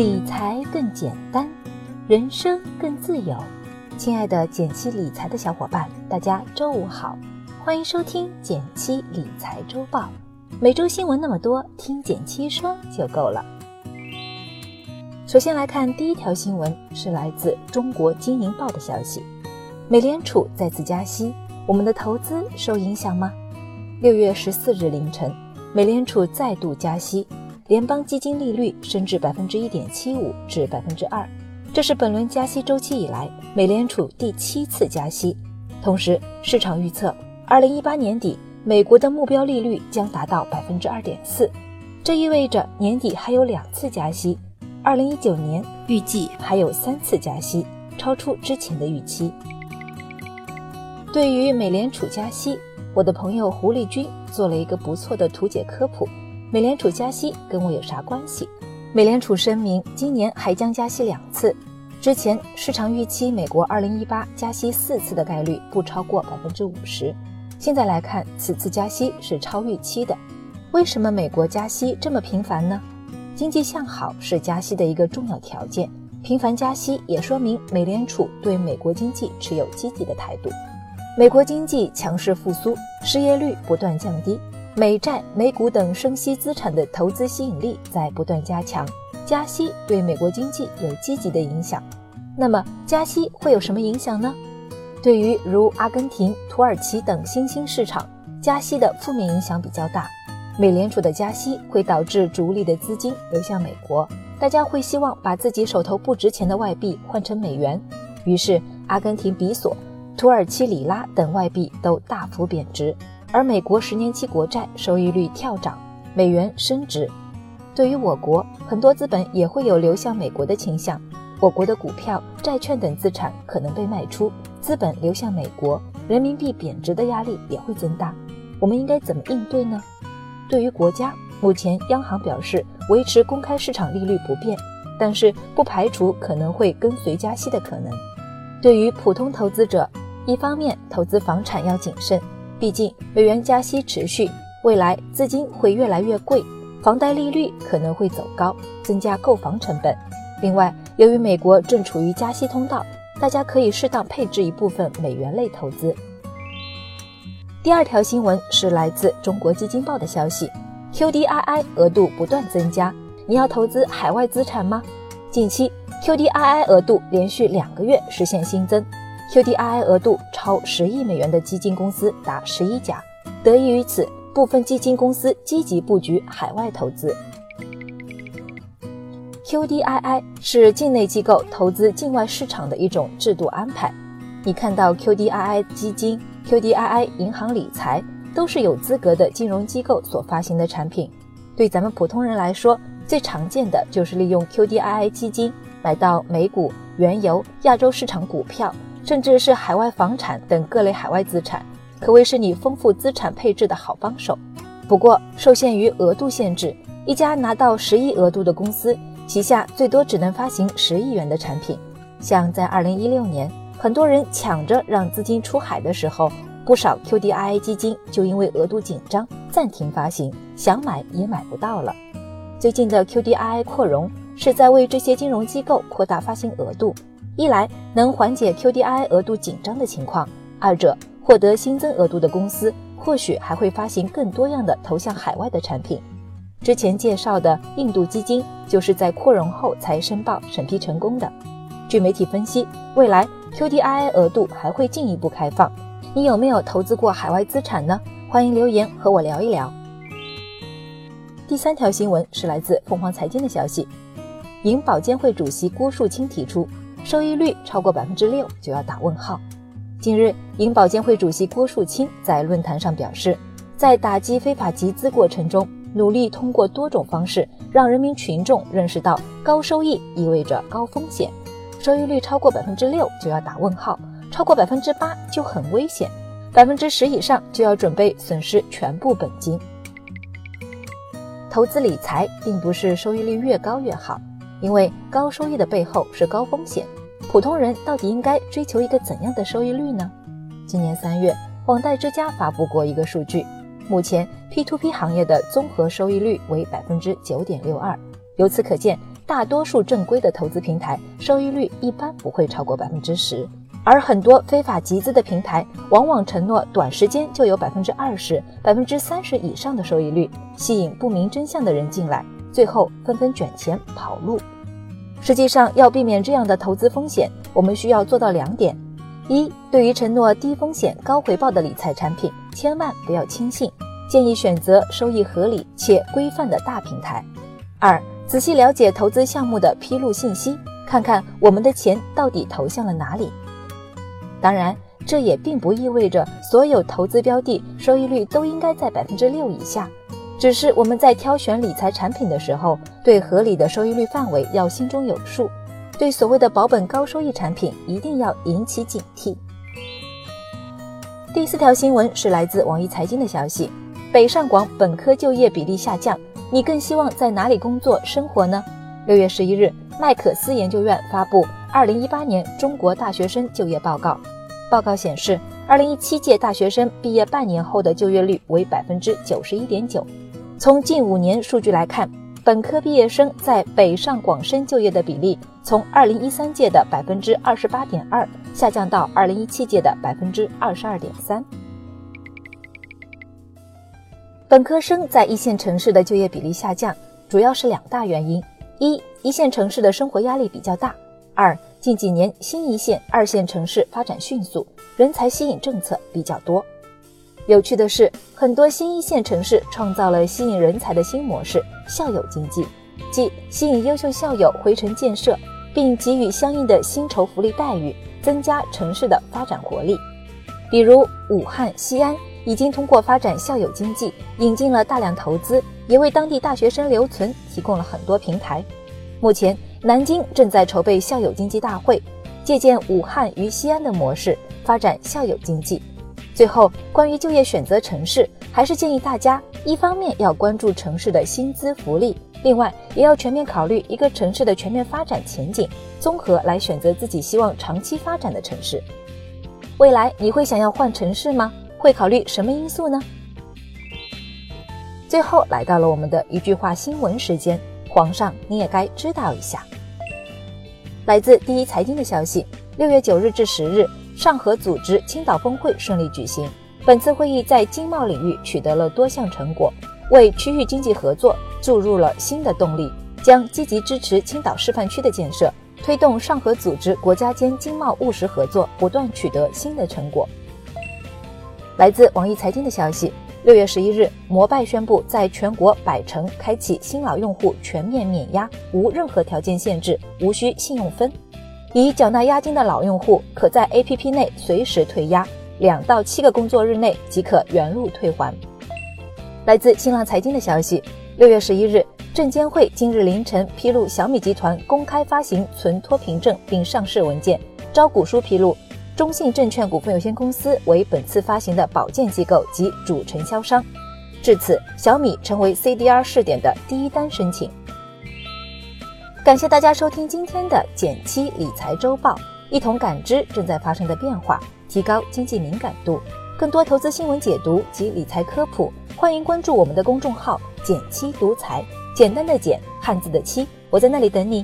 理财更简单，人生更自由。亲爱的减七理财的小伙伴，大家周五好，欢迎收听减七理财周报。每周新闻那么多，听减七说就够了。首先来看第一条新闻，是来自中国经营报的消息：美联储再次加息，我们的投资受影响吗？六月十四日凌晨，美联储再度加息。联邦基金利率升至百分之一点七五至百分之二，这是本轮加息周期以来美联储第七次加息。同时，市场预测二零一八年底美国的目标利率将达到百分之二点四，这意味着年底还有两次加息。二零一九年预计还有三次加息，超出之前的预期。对于美联储加息，我的朋友胡立军做了一个不错的图解科普。美联储加息跟我有啥关系？美联储声明，今年还将加息两次。之前市场预期美国2018加息四次的概率不超过百分之五十，现在来看，此次加息是超预期的。为什么美国加息这么频繁呢？经济向好是加息的一个重要条件，频繁加息也说明美联储对美国经济持有积极的态度。美国经济强势复苏，失业率不断降低。美债、美股等生息资产的投资吸引力在不断加强，加息对美国经济有积极的影响。那么，加息会有什么影响呢？对于如阿根廷、土耳其等新兴市场，加息的负面影响比较大。美联储的加息会导致逐利的资金流向美国，大家会希望把自己手头不值钱的外币换成美元，于是阿根廷比索、土耳其里拉等外币都大幅贬值。而美国十年期国债收益率跳涨，美元升值，对于我国很多资本也会有流向美国的倾向，我国的股票、债券等资产可能被卖出，资本流向美国，人民币贬值的压力也会增大。我们应该怎么应对呢？对于国家，目前央行表示维持公开市场利率不变，但是不排除可能会跟随加息的可能。对于普通投资者，一方面投资房产要谨慎。毕竟美元加息持续，未来资金会越来越贵，房贷利率可能会走高，增加购房成本。另外，由于美国正处于加息通道，大家可以适当配置一部分美元类投资。第二条新闻是来自中国基金报的消息：QDII 额度不断增加，你要投资海外资产吗？近期 QDII 额度连续两个月实现新增。QDII 额度超十亿美元的基金公司达十一家，得益于此，部分基金公司积极布局海外投资。QDII 是境内机构投资境外市场的一种制度安排。你看到 QDII 基金、QDII 银行理财都是有资格的金融机构所发行的产品。对咱们普通人来说，最常见的就是利用 QDII 基金买到美股、原油、亚洲市场股票。甚至是海外房产等各类海外资产，可谓是你丰富资产配置的好帮手。不过，受限于额度限制，一家拿到十亿额度的公司，旗下最多只能发行十亿元的产品。像在二零一六年，很多人抢着让资金出海的时候，不少 QDII 基金就因为额度紧张暂停发行，想买也买不到了。最近的 QDII 扩容，是在为这些金融机构扩大发行额度。一来能缓解 QDII 额度紧张的情况，二者获得新增额度的公司或许还会发行更多样的投向海外的产品。之前介绍的印度基金就是在扩容后才申报审批成功的。据媒体分析，未来 QDII 额度还会进一步开放。你有没有投资过海外资产呢？欢迎留言和我聊一聊。第三条新闻是来自凤凰财经的消息，银保监会主席郭树清提出。收益率超过百分之六就要打问号。近日，银保监会主席郭树清在论坛上表示，在打击非法集资过程中，努力通过多种方式让人民群众认识到高收益意味着高风险，收益率超过百分之六就要打问号，超过百分之八就很危险，百分之十以上就要准备损失全部本金。投资理财并不是收益率越高越好。因为高收益的背后是高风险，普通人到底应该追求一个怎样的收益率呢？今年三月，网贷之家发布过一个数据，目前 P to P 行业的综合收益率为百分之九点六二。由此可见，大多数正规的投资平台收益率一般不会超过百分之十，而很多非法集资的平台往往承诺短时间就有百分之二十、百分之三十以上的收益率，吸引不明真相的人进来，最后纷纷卷钱跑路。实际上，要避免这样的投资风险，我们需要做到两点：一，对于承诺低风险高回报的理财产品，千万不要轻信，建议选择收益合理且规范的大平台；二，仔细了解投资项目的披露信息，看看我们的钱到底投向了哪里。当然，这也并不意味着所有投资标的收益率都应该在百分之六以下。只是我们在挑选理财产品的时候，对合理的收益率范围要心中有数，对所谓的保本高收益产品一定要引起警惕。第四条新闻是来自网易财经的消息：北上广本科就业比例下降，你更希望在哪里工作生活呢？六月十一日，麦克斯研究院发布《二零一八年中国大学生就业报告》，报告显示，二零一七届大学生毕业半年后的就业率为百分之九十一点九。从近五年数据来看，本科毕业生在北上广深就业的比例从二零一三届的百分之二十八点二下降到二零一七届的百分之二十二点三。本科生在一线城市的就业比例下降，主要是两大原因：一、一线城市的生活压力比较大；二、近几年新一线、二线城市发展迅速，人才吸引政策比较多。有趣的是，很多新一线城市创造了吸引人才的新模式——校友经济，即吸引优秀校友回城建设，并给予相应的薪酬福利待遇，增加城市的发展活力。比如武汉、西安已经通过发展校友经济，引进了大量投资，也为当地大学生留存提供了很多平台。目前，南京正在筹备校友经济大会，借鉴武汉与西安的模式，发展校友经济。最后，关于就业选择城市，还是建议大家，一方面要关注城市的薪资福利，另外也要全面考虑一个城市的全面发展前景，综合来选择自己希望长期发展的城市。未来你会想要换城市吗？会考虑什么因素呢？最后来到了我们的一句话新闻时间，皇上你也该知道一下。来自第一财经的消息，六月九日至十日。上合组织青岛峰会顺利举行。本次会议在经贸领域取得了多项成果，为区域经济合作注入了新的动力，将积极支持青岛示范区的建设，推动上合组织国家间经贸务实合作不断取得新的成果。来自网易财经的消息，六月十一日，摩拜宣布在全国百城开启新老用户全面免押，无任何条件限制，无需信用分。已缴纳押金的老用户可在 APP 内随时退押，两到七个工作日内即可原路退还。来自新浪财经的消息，六月十一日，证监会今日凌晨披露小米集团公开发行存托凭证并上市文件。招股书披露，中信证券股份有限公司为本次发行的保荐机构及主承销商。至此，小米成为 CDR 试点的第一单申请。感谢大家收听今天的减七理财周报，一同感知正在发生的变化，提高经济敏感度。更多投资新闻解读及理财科普，欢迎关注我们的公众号“减七独裁”，简单的简，汉字的七，我在那里等你。